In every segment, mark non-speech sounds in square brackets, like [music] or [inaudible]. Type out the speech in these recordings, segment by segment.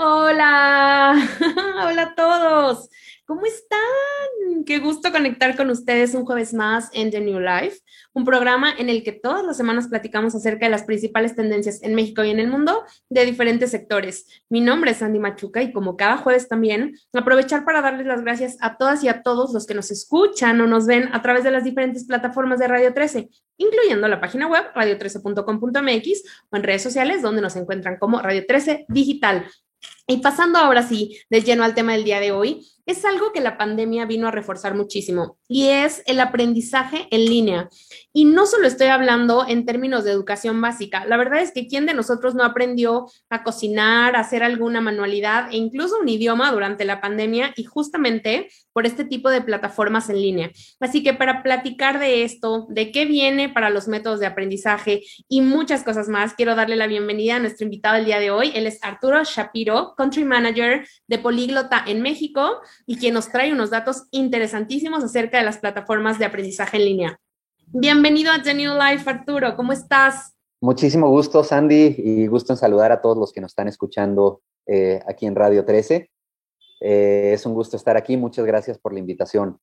Hola, [laughs] hola a todos. ¿Cómo están? Qué gusto conectar con ustedes un jueves más en The New Life, un programa en el que todas las semanas platicamos acerca de las principales tendencias en México y en el mundo de diferentes sectores. Mi nombre es Andy Machuca y como cada jueves también, aprovechar para darles las gracias a todas y a todos los que nos escuchan o nos ven a través de las diferentes plataformas de Radio 13, incluyendo la página web radio13.com.mx o en redes sociales donde nos encuentran como Radio 13 Digital. Y pasando ahora sí, de lleno al tema del día de hoy, es algo que la pandemia vino a reforzar muchísimo y es el aprendizaje en línea. Y no solo estoy hablando en términos de educación básica, la verdad es que quién de nosotros no aprendió a cocinar, a hacer alguna manualidad e incluso un idioma durante la pandemia y justamente por este tipo de plataformas en línea. Así que para platicar de esto, de qué viene para los métodos de aprendizaje y muchas cosas más, quiero darle la bienvenida a nuestro invitado el día de hoy. Él es Arturo Shapiro, Country Manager de Políglota en México y quien nos trae unos datos interesantísimos acerca de las plataformas de aprendizaje en línea. Bienvenido a The New Life, Arturo. ¿Cómo estás? Muchísimo gusto, Sandy, y gusto en saludar a todos los que nos están escuchando eh, aquí en Radio 13. Eh, es un gusto estar aquí. Muchas gracias por la invitación.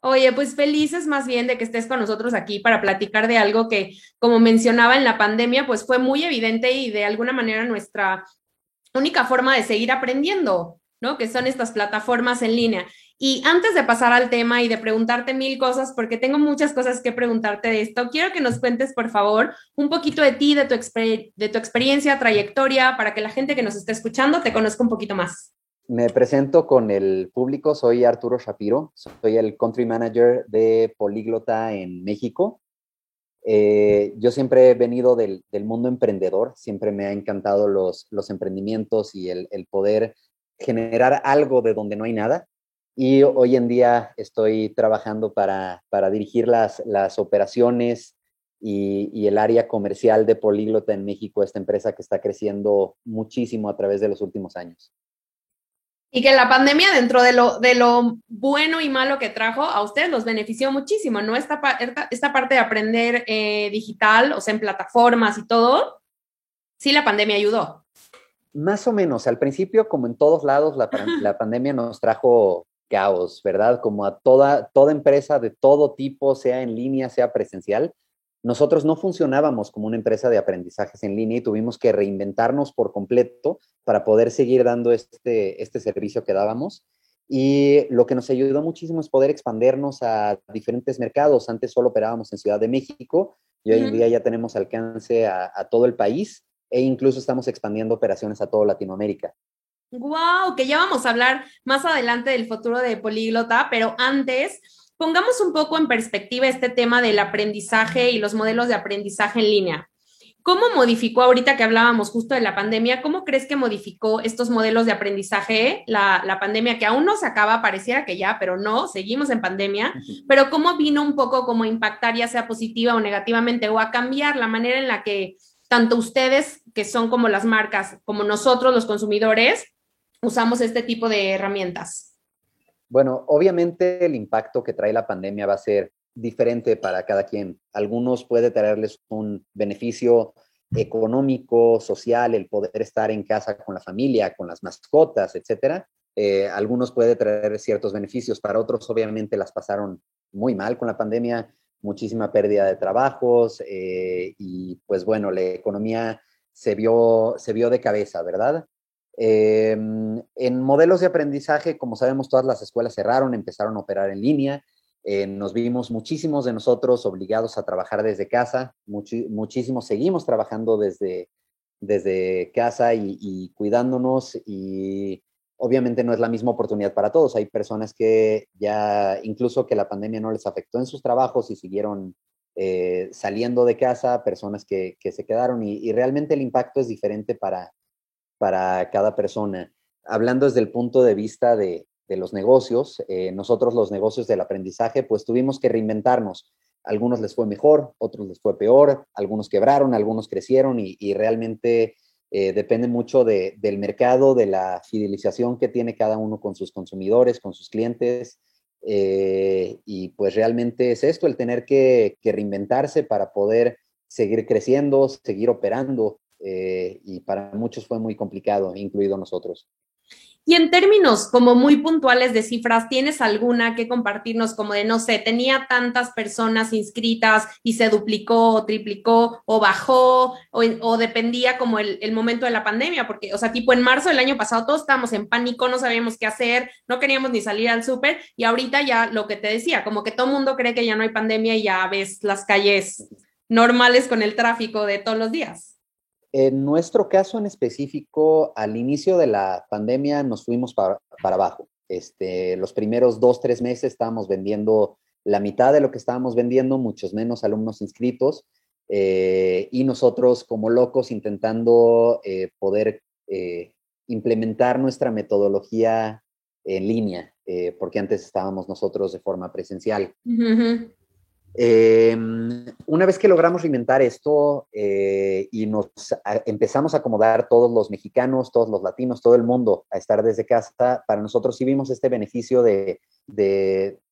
Oye, pues felices más bien de que estés con nosotros aquí para platicar de algo que, como mencionaba en la pandemia, pues fue muy evidente y de alguna manera nuestra única forma de seguir aprendiendo, ¿no? Que son estas plataformas en línea. Y antes de pasar al tema y de preguntarte mil cosas, porque tengo muchas cosas que preguntarte de esto, quiero que nos cuentes, por favor, un poquito de ti, de tu, de tu experiencia, trayectoria, para que la gente que nos esté escuchando te conozca un poquito más. Me presento con el público, soy Arturo Shapiro, soy el Country Manager de Políglota en México. Eh, yo siempre he venido del, mundo emprendedor, siempre me ha encantado los, los emprendimientos y el, poder generar algo de donde no hay nada. Y hoy en día estoy trabajando para, dirigir las, las operaciones y, y, el área comercial de Políglota en México, esta empresa que está creciendo muchísimo a través de los últimos años. Y que la pandemia, dentro de lo, de lo bueno y malo que trajo, a ustedes los benefició muchísimo, ¿no? Esta, esta parte de aprender eh, digital, o sea, en plataformas y todo, sí la pandemia ayudó. Más o menos, al principio, como en todos lados, la, [laughs] la pandemia nos trajo caos, ¿verdad? Como a toda, toda empresa de todo tipo, sea en línea, sea presencial, nosotros no funcionábamos como una empresa de aprendizajes en línea y tuvimos que reinventarnos por completo para poder seguir dando este, este servicio que dábamos. Y lo que nos ayudó muchísimo es poder expandernos a diferentes mercados. Antes solo operábamos en Ciudad de México y hoy en día ya tenemos alcance a, a todo el país e incluso estamos expandiendo operaciones a toda Latinoamérica. ¡Wow! Que ya vamos a hablar más adelante del futuro de Políglota, pero antes pongamos un poco en perspectiva este tema del aprendizaje y los modelos de aprendizaje en línea. ¿Cómo modificó ahorita que hablábamos justo de la pandemia? ¿Cómo crees que modificó estos modelos de aprendizaje la, la pandemia que aún no se acaba, pareciera que ya, pero no, seguimos en pandemia, pero cómo vino un poco como a impactar ya sea positiva o negativamente o a cambiar la manera en la que tanto ustedes, que son como las marcas, como nosotros los consumidores, usamos este tipo de herramientas? Bueno, obviamente el impacto que trae la pandemia va a ser diferente para cada quien. Algunos puede traerles un beneficio económico, social, el poder estar en casa con la familia, con las mascotas, etcétera. Eh, algunos puede traer ciertos beneficios, para otros obviamente las pasaron muy mal con la pandemia, muchísima pérdida de trabajos eh, y pues bueno, la economía se vio, se vio de cabeza, ¿verdad? Em, en modelos de aprendizaje, como sabemos, todas las escuelas cerraron, empezaron a operar en línea. Eh, nos vimos muchísimos de nosotros obligados a trabajar desde casa, muchísimos seguimos trabajando desde, desde casa y, cuidándonos y obviamente no es la misma oportunidad para todos. Hay personas que ya, incluso que la pandemia no les afectó en sus trabajos y siguieron eh, saliendo de casa, personas que, se quedaron y, realmente el impacto es diferente para, para cada persona. Hablando desde el punto de vista de, los negocios, eh, nosotros los negocios del aprendizaje, pues tuvimos que reinventarnos. Algunos les fue mejor, otros les fue peor, algunos quebraron, algunos crecieron y, realmente eh, depende mucho del mercado, de la fidelización que tiene cada uno con sus consumidores, con sus clientes. Eh, y pues realmente es esto, el tener que, que, reinventarse para poder seguir creciendo, seguir operando. eh, y para muchos fue muy complicado, incluido nosotros. Y en términos como muy puntuales de cifras, ¿tienes alguna que compartirnos como de, no sé, tenía tantas personas inscritas y se duplicó o triplicó o bajó o, dependía como el, momento de la pandemia? Porque, o sea, tipo en marzo del año pasado todos estábamos en pánico, no sabíamos qué hacer, no queríamos ni salir al súper y ahorita ya lo que te decía, como que todo el mundo cree que ya no hay pandemia y ya ves las calles normales con el tráfico de todos los días. En nuestro caso en específico, al inicio de la pandemia nos fuimos para, abajo. Este, los primeros dos, tres meses estábamos vendiendo la mitad de lo que estábamos vendiendo, muchos menos alumnos inscritos, eh, y nosotros como locos intentando eh, poder eh, implementar nuestra metodología en línea, porque antes estábamos nosotros de forma presencial. Em, una vez que logramos reinventar esto eh, y nos empezamos a acomodar todos los mexicanos, todos los latinos, todo el mundo a estar desde casa, para nosotros sí vimos este beneficio de,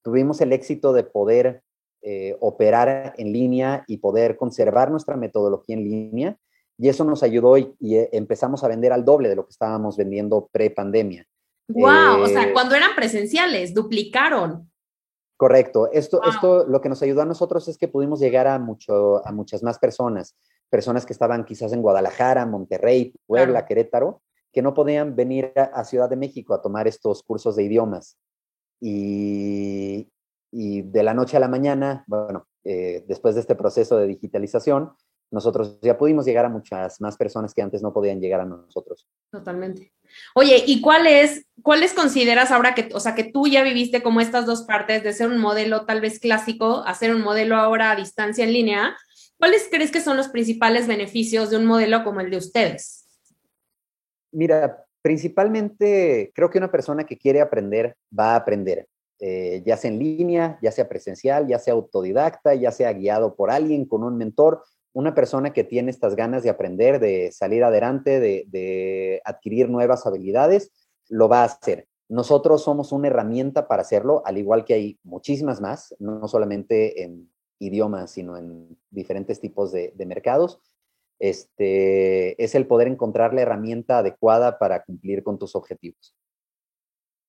tuvimos el éxito de poder eh, operar en línea y poder conservar nuestra metodología en línea. Y eso nos ayudó y, eh, empezamos a vender al doble de lo que estábamos vendiendo pre-pandemia. ¡Wow! o sea, cuando eran presenciales, duplicaron. Correcto. Esto, esto lo que nos ayudó a nosotros es que pudimos llegar a, mucho, a muchas más personas, personas que estaban quizás en Guadalajara, Monterrey, Puebla, Querétaro, que no podían venir a, Ciudad de México a tomar estos cursos de idiomas. Y, y de la noche a la mañana, bueno, eh, después de este proceso de digitalización, nosotros ya pudimos llegar a muchas más personas que antes no podían llegar a nosotros. Totalmente. Oye, ¿y cuáles cuáles consideras ahora que, o sea, que tú ya viviste como estas dos partes de ser un modelo tal vez clásico a ser un modelo ahora a distancia en línea? ¿Cuáles crees que son los principales beneficios de un modelo como el de ustedes? Mira, principalmente creo que una persona que quiere aprender va a aprender. Eh, ya sea en línea, ya sea presencial, ya sea autodidacta, ya sea guiado por alguien con un mentor, una persona que tiene estas ganas de aprender, de salir adelante, de, adquirir nuevas habilidades, lo va a hacer. Nosotros somos una herramienta para hacerlo, al igual que hay muchísimas más, no solamente en idiomas, sino en diferentes tipos de, de mercados. Este, es el poder encontrar la herramienta adecuada para cumplir con tus objetivos.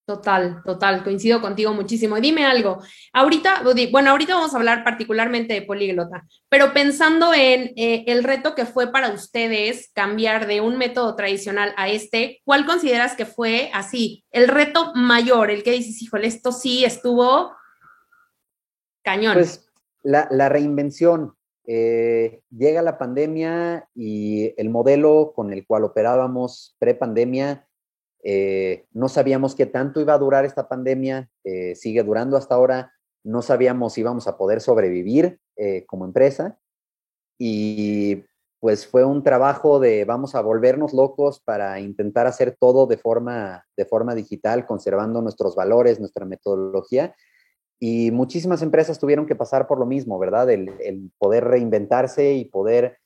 Total, total, coincido contigo muchísimo. dime algo, ahorita, bueno, ahorita vamos a hablar particularmente de políglota, pero pensando en eh, el reto que fue para ustedes cambiar de un método tradicional a este, ¿cuál consideras que fue así, el reto mayor, el que dices, híjole, esto sí estuvo cañón? Pues la, reinvención. Eh, llega la pandemia y el modelo con el cual operábamos pre-pandemia eh, no sabíamos qué tanto iba a durar esta pandemia, eh, sigue durando hasta ahora, no sabíamos si íbamos a poder sobrevivir eh, como empresa y pues fue un trabajo de vamos a volvernos locos para intentar hacer todo de forma, de forma digital, conservando nuestros valores, nuestra metodología. Y muchísimas empresas tuvieron que pasar por lo mismo, ¿verdad? El, poder reinventarse y poder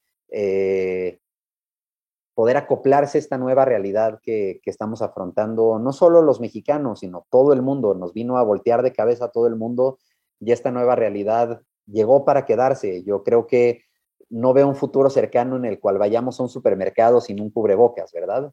poder acoplarse a esta nueva realidad que, estamos afrontando, no solo los mexicanos, sino todo el mundo. Nos vino a voltear de cabeza a todo el mundo y esta nueva realidad llegó para quedarse. Yo creo que no veo un futuro cercano en el cual vayamos a un supermercado sin un cubrebocas, ¿verdad?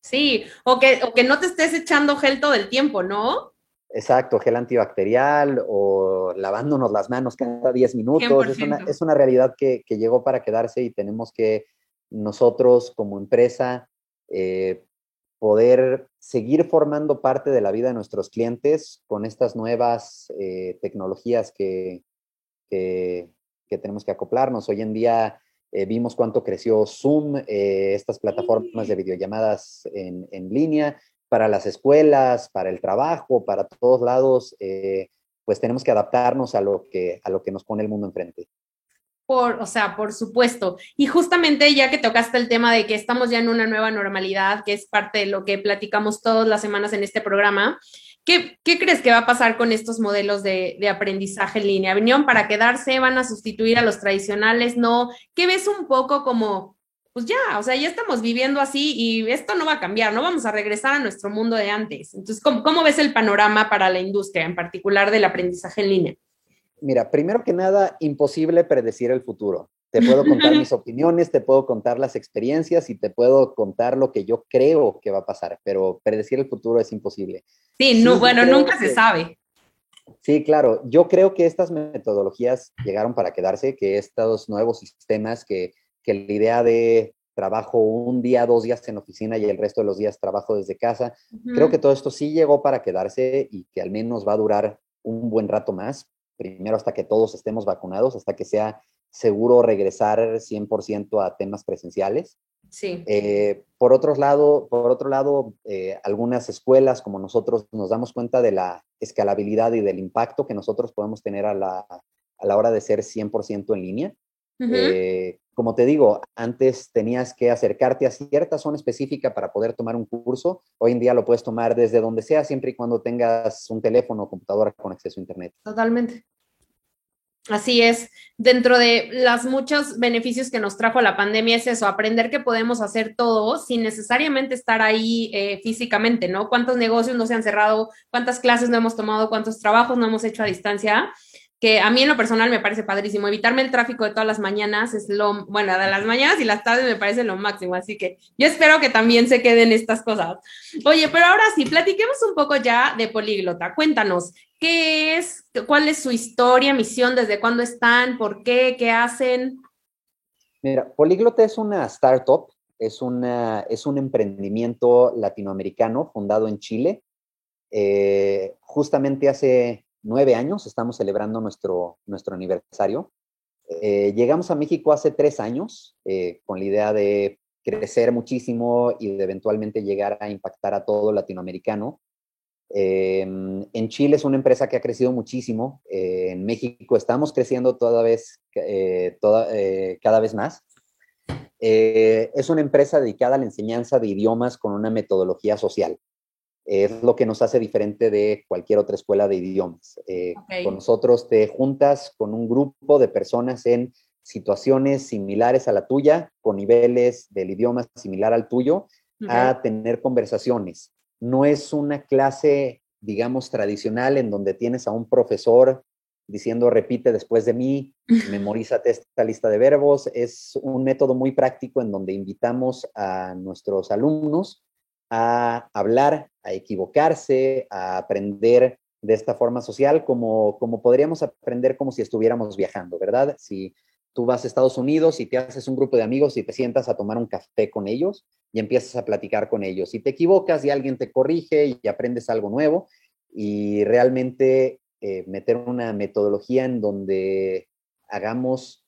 Sí, o que, que no te estés echando gel todo el tiempo, ¿no? Exacto, gel antibacterial o lavándonos las manos cada 10 minutos. Es una, realidad que, que, llegó para quedarse y tenemos que nosotros como empresa eh, poder seguir formando parte de la vida de nuestros clientes con estas nuevas eh, tecnologías que, que, tenemos que acoplarnos. Hoy en día eh, vimos cuánto creció Zoom, estas plataformas de videollamadas en, en, línea para las escuelas, para el trabajo, para todos lados, pues tenemos que adaptarnos a lo que, a lo que nos pone el mundo enfrente. Por, o sea, por supuesto. Y justamente ya que tocaste el tema de que estamos ya en una nueva normalidad, que es parte de lo que platicamos todas las semanas en este programa, ¿qué, crees que va a pasar con estos modelos de, aprendizaje en línea? ¿Vinieron para quedarse? ¿Van a sustituir a los tradicionales? ¿No? ¿Qué ves un poco como, pues ya, o sea, ya estamos viviendo así y esto no va a cambiar, no vamos a regresar a nuestro mundo de antes? Entonces, cómo ves el panorama para la industria, en particular del aprendizaje en línea? Mira, primero que nada, imposible predecir el futuro. Te puedo contar mis [laughs] opiniones, te puedo contar las experiencias y te puedo contar lo que yo creo que va a pasar, pero predecir el futuro es imposible. Sí, no, bueno, nunca se sabe. Sí, claro. Yo creo que estas metodologías llegaron para quedarse, que estos nuevos sistemas, que, que la idea de trabajo un día, dos días en oficina y el resto de los días trabajo desde casa. Creo que todo esto sí llegó para quedarse y que al menos va a durar un buen rato más, primero hasta que todos estemos vacunados, hasta que sea seguro regresar 100% a temas presenciales. Sí. Eh, por, otro lado, por otro lado, eh, algunas escuelas como nosotros nos damos cuenta de la escalabilidad y del impacto que nosotros podemos tener a la, a la hora de ser 100% en línea. Eh, como te digo, antes tenías que acercarte a cierta zona específica para poder tomar un curso. Hoy en día lo puedes tomar desde donde sea, siempre y cuando tengas un teléfono o computadora con acceso a Internet. Totalmente. Así es, dentro de los muchos beneficios que nos trajo la pandemia es eso, aprender que podemos hacer todo sin necesariamente estar ahí eh, físicamente, ¿no? ¿Cuántos negocios no se han cerrado? ¿Cuántas clases no hemos tomado? ¿Cuántos trabajos no hemos hecho a distancia? Que a mí en lo personal me parece padrísimo. Evitarme el tráfico de todas las mañanas es lo, bueno, de las mañanas y las tardes me parece lo máximo, así que yo espero que también se queden estas cosas. Oye, pero ahora sí, platiquemos un poco ya de Políglota. Cuéntanos, ¿qué es, cuál es su historia, misión, desde cuándo están, por qué, qué hacen? Mira, Políglota es una startup, es, una, es un emprendimiento latinoamericano fundado en Chile. Eh, justamente hace nueve años, estamos celebrando nuestro, nuestro aniversario. Eh, llegamos a México hace tres años eh, con la idea de crecer muchísimo y de eventualmente llegar a impactar a todo latinoamericano. Eh, en Chile es una empresa que ha crecido muchísimo. en México estamos creciendo toda vez, cada vez más. es una empresa dedicada a la enseñanza de idiomas con una metodología social es lo que nos hace diferente de cualquier otra escuela de idiomas. Eh, con nosotros te juntas con un grupo de personas en situaciones similares a la tuya, con niveles del idioma similar al tuyo, a tener conversaciones. No es una clase, digamos, tradicional en donde tienes a un profesor diciendo repite después de mí, [laughs] memorízate esta lista de verbos. Es un método muy práctico en donde invitamos a nuestros alumnos a hablar, a equivocarse, a aprender de esta forma social como, como podríamos aprender como si estuviéramos viajando, ¿verdad? Si tú vas a Estados Unidos y te haces un grupo de amigos y te sientas a tomar un café con ellos y empiezas a platicar con ellos. Si te equivocas y alguien te corrige y aprendes algo nuevo y realmente eh, meter una metodología en donde hagamos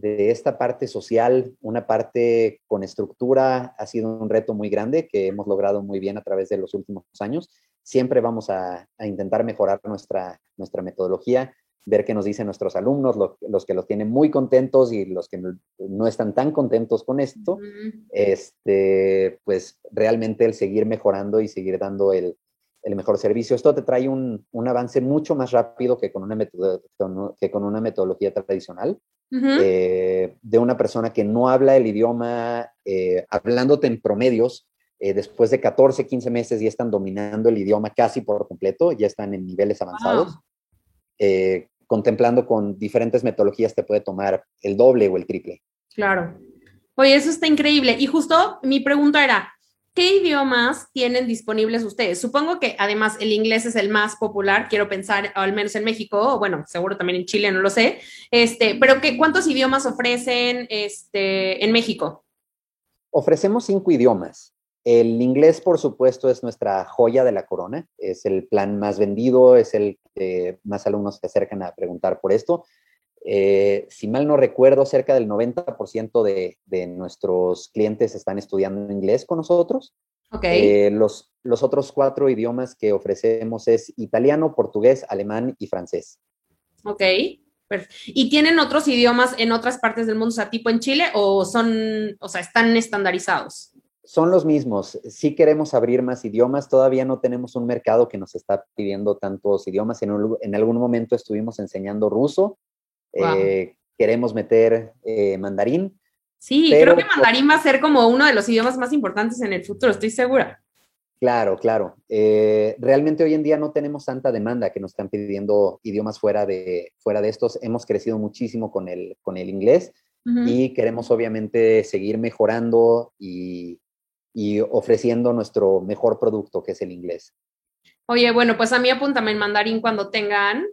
de esta parte social, una parte con estructura, ha sido un reto muy grande que hemos logrado muy bien a través de los últimos años. Siempre vamos a, intentar mejorar nuestra, nuestra metodología, ver qué nos dicen nuestros alumnos, los que los tienen muy contentos y los que no, están tan contentos con esto, este, pues realmente el seguir mejorando y seguir dando el, mejor servicio. Esto te trae un, avance mucho más rápido que con una, que con una metodología tradicional. Eh, de una persona que no habla el idioma, eh, hablándote en promedios, eh, después de 14, 15 meses ya están dominando el idioma casi por completo, ya están en niveles avanzados. contemplando con diferentes metodologías te puede tomar el doble o el triple. Claro. Oye, eso está increíble. Y justo mi pregunta era, ¿Qué idiomas tienen disponibles ustedes? Supongo que además el inglés es el más popular, quiero pensar, al menos en México, o bueno, seguro también en Chile, no lo sé. Este, pero ¿qué, ¿cuántos idiomas ofrecen este, en México? Ofrecemos cinco idiomas. El inglés, por supuesto, es nuestra joya de la corona. Es el plan más vendido, es el que más alumnos se acercan a preguntar por esto. Eh, si mal no recuerdo, cerca del 90% de, de, nuestros clientes están estudiando inglés con nosotros. Okay. Eh, los, los otros cuatro idiomas que ofrecemos es italiano, portugués, alemán y francés. Ok. ¿Y tienen otros idiomas en otras partes del mundo, o sea, tipo en Chile, o son, o sea, están estandarizados? Son los mismos. Sí queremos abrir más idiomas. Todavía no tenemos un mercado que nos está pidiendo tantos idiomas. En, en algún momento estuvimos enseñando ruso, eh, queremos meter eh, mandarín. Sí, creo que mandarín va a ser como uno de los idiomas más importantes en el futuro, estoy segura. Claro, claro. Eh, realmente hoy en día no tenemos tanta demanda que nos están pidiendo idiomas fuera de, fuera de estos. Hemos crecido muchísimo con el, con el inglés. y queremos obviamente seguir mejorando y, y ofreciendo nuestro mejor producto, que es el inglés. Oye, bueno, pues a mí apúntame en mandarín cuando tengan.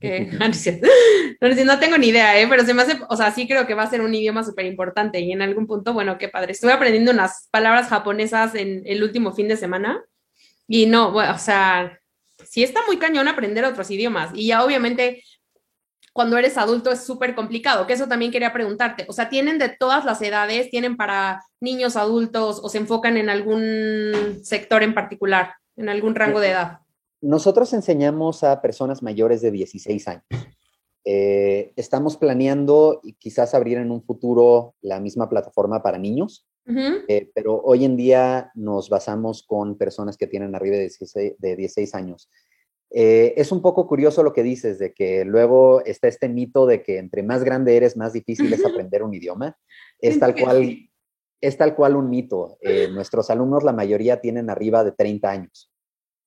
[laughs] [laughs] Que, no, tengo ni idea, ¿eh? pero se me hace, o sea, sí creo que va a ser un idioma súper importante y en algún punto, bueno, qué padre. Estuve aprendiendo unas palabras japonesas en el último fin de semana y no, bueno, o sea, sí está muy cañón aprender otros idiomas y ya obviamente cuando eres adulto es súper complicado, que eso también quería preguntarte. O sea, ¿tienen de todas las edades? ¿Tienen para niños, adultos o se enfocan en algún sector en particular, en algún rango de edad? Nosotros enseñamos a personas mayores de 16 años. Eh, estamos planeando quizás abrir en un futuro la misma plataforma para niños, eh, pero hoy en día nos basamos con personas que tienen arriba de 16, de 16 años. Eh, es un poco curioso lo que dices, de que luego está este mito de que entre más grande eres, más difícil es aprender un idioma. Es tal cual, es tal cual un mito. Nuestros alumnos, la mayoría, tienen arriba de 30 años.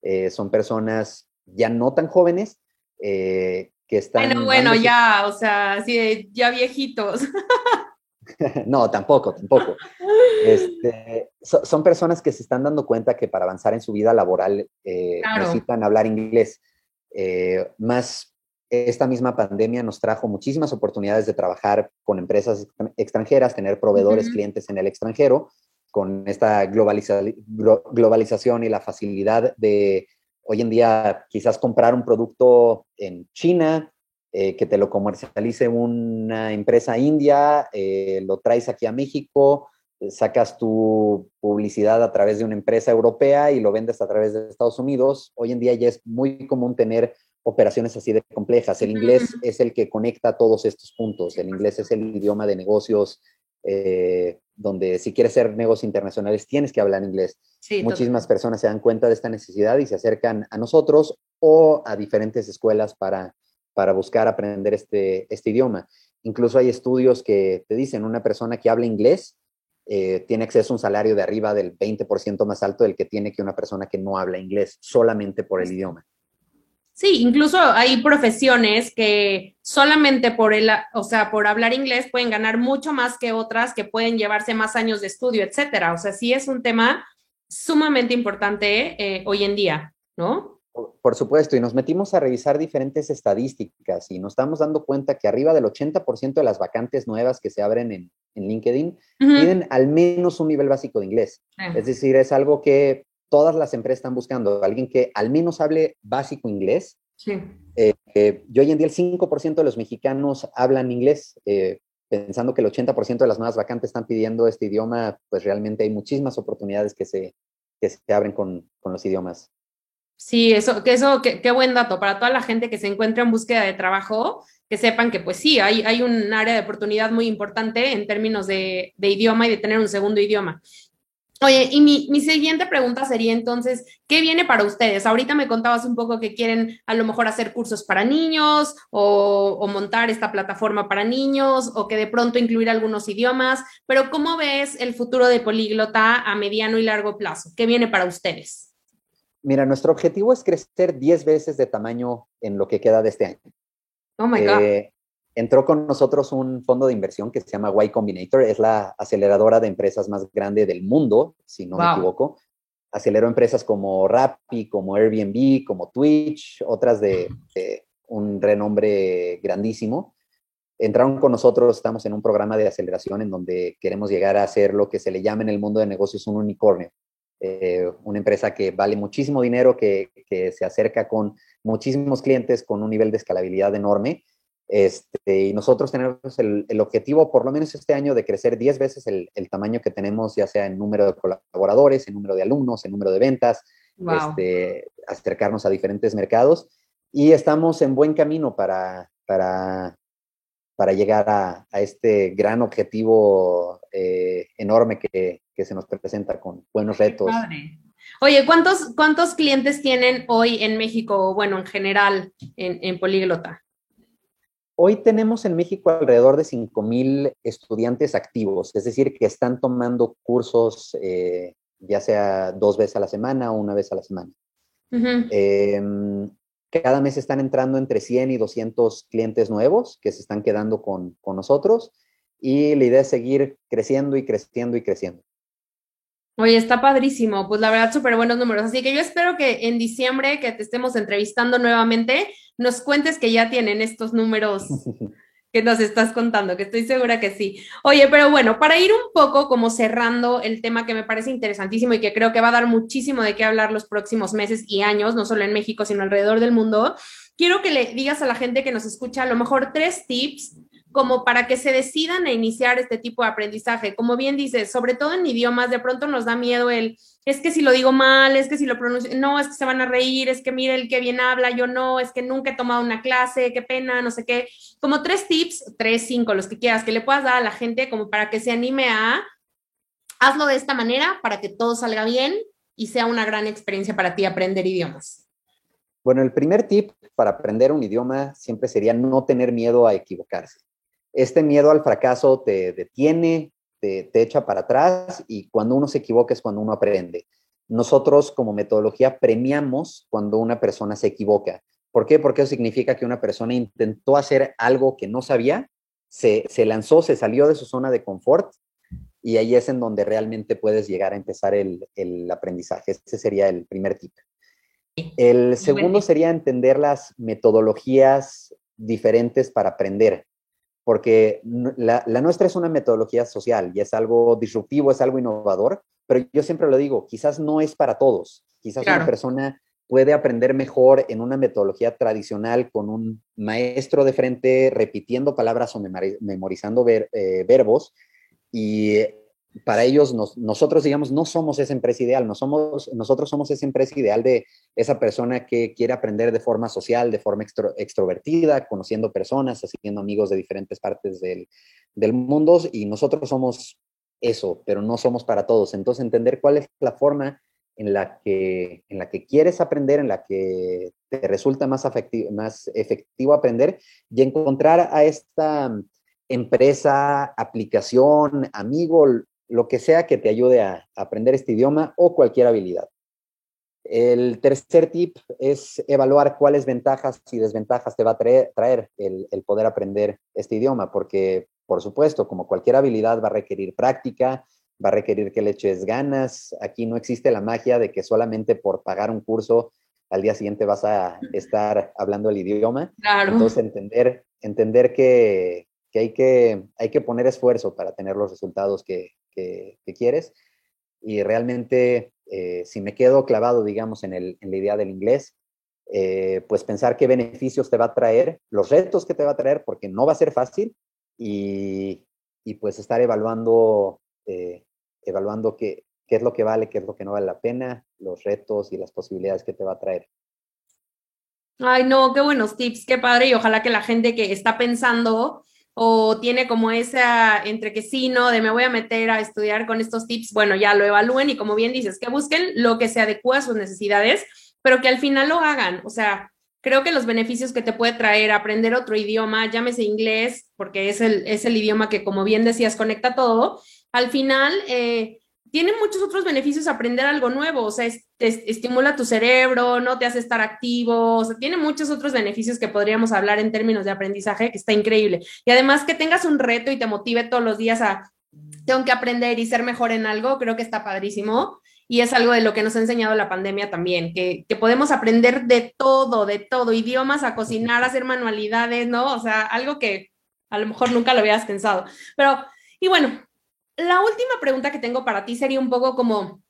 Eh, son personas ya no tan jóvenes, que están... Bueno, bueno, ya, o sea, sí, ya viejitos. [laughs] [laughs] no, tampoco, tampoco. Este, son personas que se están dando cuenta que para avanzar en su vida laboral eh, necesitan hablar inglés. Eh, más esta misma pandemia nos trajo muchísimas oportunidades de trabajar con empresas extranjeras, tener proveedores, clientes en el extranjero, con esta globalización y la facilidad de hoy en día quizás comprar un producto en China, eh, que te lo comercialice una empresa india, eh, lo traes aquí a México, sacas tu publicidad a través de una empresa europea y lo vendes a través de Estados Unidos. Hoy en día ya es muy común tener operaciones así de complejas. El inglés es el que conecta todos estos puntos. El inglés es el idioma de negocios eh, donde si quieres ser negocios internacionales tienes que hablar inglés. Muchísimas personas se dan cuenta de esta necesidad y se acercan a nosotros o a diferentes escuelas para para buscar aprender este, este idioma. Incluso hay estudios que te dicen, una persona que habla inglés eh, tiene acceso a un salario de arriba del 20% más alto del que tiene que una persona que no habla inglés, solamente por el idioma. Sí, incluso hay profesiones que solamente por el, o sea, por hablar inglés pueden ganar mucho más que otras que pueden llevarse más años de estudio, etcétera. O sea, sí es un tema sumamente importante eh, hoy en día, ¿no? Por supuesto, y nos metimos a revisar diferentes estadísticas y nos estamos dando cuenta que arriba del 80% de las vacantes nuevas que se abren en, LinkedIn tienen al menos un nivel básico de inglés. Es decir, es algo que todas las empresas están buscando, alguien que al menos hable básico inglés. Sí. Eh, eh, yo hoy en día el 5% de los mexicanos hablan inglés. Eh, pensando que el 80% de las nuevas vacantes están pidiendo este idioma, pues realmente hay muchísimas oportunidades que se, que se abren con, con los idiomas. Sí, eso, que eso, qué buen dato para toda la gente que se encuentra en búsqueda de trabajo, que sepan que pues sí, hay, hay un área de oportunidad muy importante en términos de, idioma y de tener un segundo idioma. Oye, y mi, mi, siguiente pregunta sería entonces, ¿qué viene para ustedes? Ahorita me contabas un poco que quieren a lo mejor hacer cursos para niños o, o, montar esta plataforma para niños o que de pronto incluir algunos idiomas, pero ¿cómo ves el futuro de Políglota a mediano y largo plazo? ¿Qué viene para ustedes? Mira, nuestro objetivo es crecer 10 veces de tamaño en lo que queda de este año. Oh my God. Eh, entró con nosotros un fondo de inversión que se llama Y Combinator, es la aceleradora de empresas más grande del mundo, si no me equivoco. Aceleró empresas como Rappi, como Airbnb, como Twitch, otras de, de un renombre grandísimo. Entraron con nosotros, estamos en un programa de aceleración en donde queremos llegar a ser lo que se le llama en el mundo de negocios un unicornio. Eh, una empresa que vale muchísimo dinero, que, se acerca con muchísimos clientes, con un nivel de escalabilidad enorme. Este, y nosotros tenemos el, objetivo, por lo menos este año, de crecer 10 veces el, tamaño que tenemos, ya sea en número de colaboradores, en número de alumnos, en número de ventas, este, acercarnos a diferentes mercados. Y estamos en buen camino para, para, para llegar a, este gran objetivo eh, enorme que, que se nos presenta con buenos retos. Oye, ¿cuántos, ¿cuántos clientes tienen hoy en México, bueno, en general, en, en Políglota? Hoy tenemos en México alrededor de 5.000 estudiantes activos, es decir, que están tomando cursos eh, ya sea dos veces a la semana o una vez a la semana. Em, cada mes están entrando entre 100 y 200 clientes nuevos que se están quedando con, con nosotros y la idea es seguir creciendo y creciendo y creciendo. Oye, está padrísimo, pues la verdad súper buenos números. Así que yo espero que en diciembre que te estemos entrevistando nuevamente, nos cuentes que ya tienen estos números [laughs] que nos estás contando, que estoy segura que sí. Oye, pero bueno, para ir un poco como cerrando el tema que me parece interesantísimo y que creo que va a dar muchísimo de qué hablar los próximos meses y años, no solo en México, sino alrededor del mundo, quiero que le digas a la gente que nos escucha a lo mejor tres tips como para que se decidan a iniciar este tipo de aprendizaje. Como bien dices, sobre todo en idiomas, de pronto nos da miedo el, es que si lo digo mal, es que si lo pronuncio, no, es que se van a reír, es que mire el que bien habla, yo no, es que nunca he tomado una clase, qué pena, no sé qué. Como tres tips, tres, cinco, los que quieras, que le puedas dar a la gente como para que se anime a, hazlo de esta manera para que todo salga bien y sea una gran experiencia para ti aprender idiomas. Bueno, el primer tip para aprender un idioma siempre sería no tener miedo a equivocarse este miedo al fracaso te detiene, te, echa para atrás y cuando uno se equivoca es cuando uno aprende. Nosotros como metodología premiamos cuando una persona se equivoca. ¿Por qué? Porque eso significa que una persona intentó hacer algo que no sabía, se, lanzó, se salió de su zona de confort y ahí es en donde realmente puedes llegar a empezar el, el aprendizaje. Ese sería el primer tip. El segundo sería entender las metodologías diferentes para aprender porque la, nuestra es una metodología social y es algo disruptivo, es algo innovador, pero yo siempre lo digo, quizás no es para todos. Quizás una persona puede aprender mejor en una metodología tradicional con un maestro de frente repitiendo palabras o memorizando eh, verbos y para ellos, nosotros, digamos, no somos esa empresa ideal, no somos, nosotros somos esa empresa ideal de esa persona que quiere aprender de forma social, de forma extrovertida, conociendo personas, haciendo amigos de diferentes partes del, mundo, y nosotros somos eso, pero no somos para todos. Entonces, entender cuál es la forma en la que, en la que quieres aprender, en la que te resulta más, más efectivo aprender, y encontrar a esta empresa, aplicación, amigo, lo que sea que te ayude a, aprender este idioma o cualquier habilidad. El tercer tip es evaluar cuáles ventajas y desventajas te va a traer, el, poder aprender este idioma, porque, por supuesto, como cualquier habilidad va a requerir práctica, va a requerir que le eches ganas. Aquí no existe la magia de que solamente por pagar un curso al día siguiente vas a estar hablando el idioma. Entonces, entender, entender que, hay que hay que poner esfuerzo para tener los resultados que, que, quieres. Y realmente, eh, si me quedo clavado, digamos, en, el, en la idea del inglés, eh, pues pensar qué beneficios te va a traer, los retos que te va a traer, porque no va a ser fácil, y, y pues estar evaluando, eh, evaluando qué, qué es lo que vale, qué es lo que no vale la pena, los retos y las posibilidades que te va a traer. Ay, no, qué buenos tips, qué padre, y ojalá que la gente que está pensando o tiene como esa entre que sí, no, de me voy a meter a estudiar con estos tips, bueno, ya lo evalúen y como bien dices, que busquen lo que se adecua a sus necesidades, pero que al final lo hagan. O sea, creo que los beneficios que te puede traer aprender otro idioma, llámese inglés, porque es el, es el idioma que, como bien decías, conecta todo, al final... Eh, tiene muchos otros beneficios aprender algo nuevo, o sea, estimula tu cerebro, no te hace estar activo, o sea, tiene muchos otros beneficios que podríamos hablar en términos de aprendizaje, que está increíble. Y además que tengas un reto y te motive todos los días a, tengo que aprender y ser mejor en algo, creo que está padrísimo. Y es algo de lo que nos ha enseñado la pandemia también, que, que podemos aprender de todo, de todo, idiomas, a cocinar, a hacer manualidades, ¿no? O sea, algo que a lo mejor nunca lo habías pensado. Pero, y bueno, la última pregunta que tengo para ti sería un poco como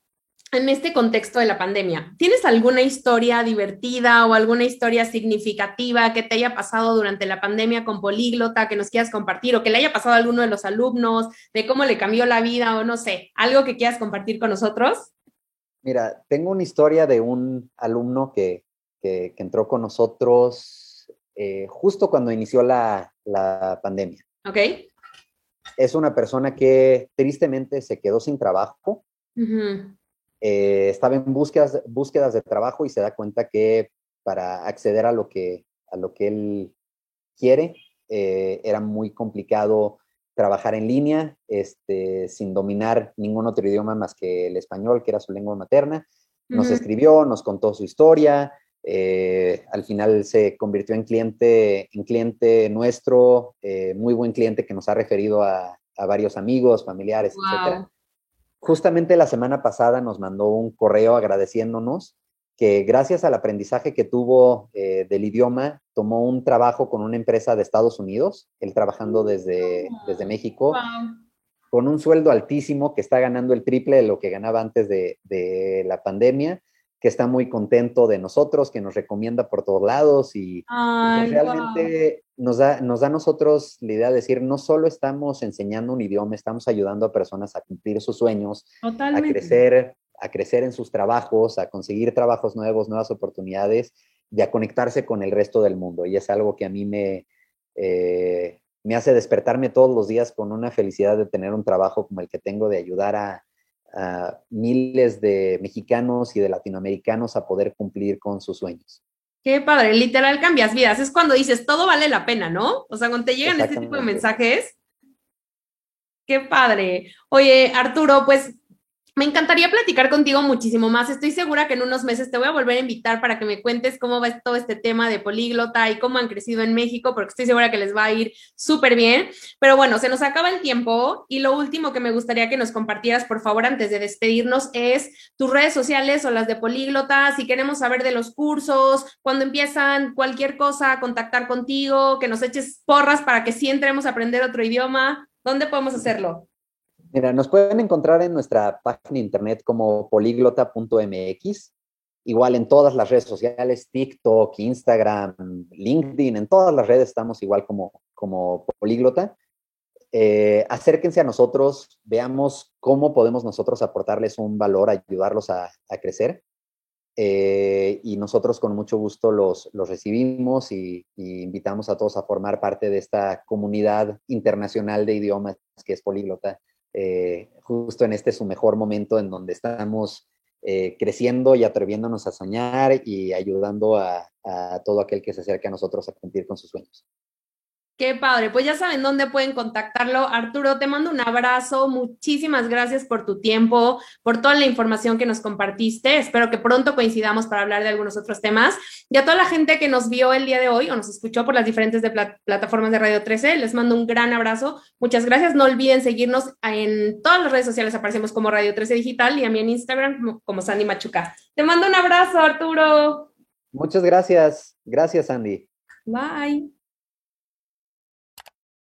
en este contexto de la pandemia. ¿Tienes alguna historia divertida o alguna historia significativa que te haya pasado durante la pandemia con Políglota que nos quieras compartir o que le haya pasado a alguno de los alumnos, de cómo le cambió la vida o no sé, algo que quieras compartir con nosotros? Mira, tengo una historia de un alumno que, entró con nosotros eh, justo cuando inició la, la pandemia. Ok es una persona que tristemente se quedó sin trabajo. Eh, estaba en búsquedas, búsquedas de trabajo y se da cuenta que para acceder a lo que, a lo que él quiere eh, era muy complicado trabajar en línea, este, sin dominar ningún otro idioma más que el español, que era su lengua materna. Nos escribió, nos contó su historia, eh, al final se convirtió en cliente, en cliente nuestro, eh, muy buen cliente que nos ha referido a, varios amigos, familiares, etc. Justamente la semana pasada nos mandó un correo agradeciéndonos que gracias al aprendizaje que tuvo eh, del idioma, tomó un trabajo con una empresa de Estados Unidos, él trabajando desde, desde México, con un sueldo altísimo, que está ganando el triple de lo que ganaba antes de, de la pandemia, que está muy contento de nosotros, que nos recomienda por todos lados y, realmente nos, da, nos da a nosotros la idea de decir, no solo estamos enseñando un idioma, estamos ayudando a personas a cumplir sus sueños, a crecer a crecer en sus trabajos, a conseguir trabajos nuevos, nuevas oportunidades y a conectarse con el resto del mundo. Y es algo que a mí me, eh, me hace despertarme todos los días con una felicidad de tener un trabajo como el que tengo, de ayudar a, miles de mexicanos y de latinoamericanos a poder cumplir con sus sueños. Qué padre, literal cambias vidas. Es cuando dices, todo vale la pena, ¿no? O sea, cuando te llegan este tipo de mensajes, qué padre. Oye, Arturo, pues me encantaría platicar contigo muchísimo más. Estoy segura que en unos meses te voy a volver a invitar para que me cuentes cómo va todo este tema de políglota y cómo han crecido en México, porque estoy segura que les va a ir súper bien. Pero bueno, se nos acaba el tiempo y lo último que me gustaría que nos compartieras, por favor, antes de despedirnos, es tus redes sociales o las de políglota. Si queremos saber de los cursos, cuando empiezan cualquier cosa, contactar contigo, que nos eches porras para que sí entremos a aprender otro idioma, ¿dónde podemos hacerlo? Mira, nos pueden encontrar en nuestra página de internet como políglota.mx, igual en todas las redes sociales, TikTok, Instagram, LinkedIn, en todas las redes estamos igual como, como políglota. Eh, acérquense a nosotros, veamos cómo podemos nosotros aportarles un valor, ayudarlos a, crecer. Eh, y nosotros con mucho gusto los, los recibimos y, y, invitamos a todos a formar parte de esta comunidad internacional de idiomas que es políglota eh, justo en este su mejor momento en donde estamos eh, creciendo y atreviéndonos a soñar y ayudando a, a todo aquel que se acerque a nosotros a cumplir con sus sueños. Qué padre, pues ya saben dónde pueden contactarlo. Arturo, te mando un abrazo, muchísimas gracias por tu tiempo, por toda la información que nos compartiste. Espero que pronto coincidamos para hablar de algunos otros temas. Y a toda la gente que nos vio el día de hoy o nos escuchó por las diferentes plataformas de Radio 13, les mando un gran abrazo. Muchas gracias. No olviden seguirnos en todas las redes sociales, aparecemos como Radio 13 Digital y a mí en Instagram como Sandy Machuca. Te mando un abrazo, Arturo. Muchas gracias. Gracias, Sandy. Bye.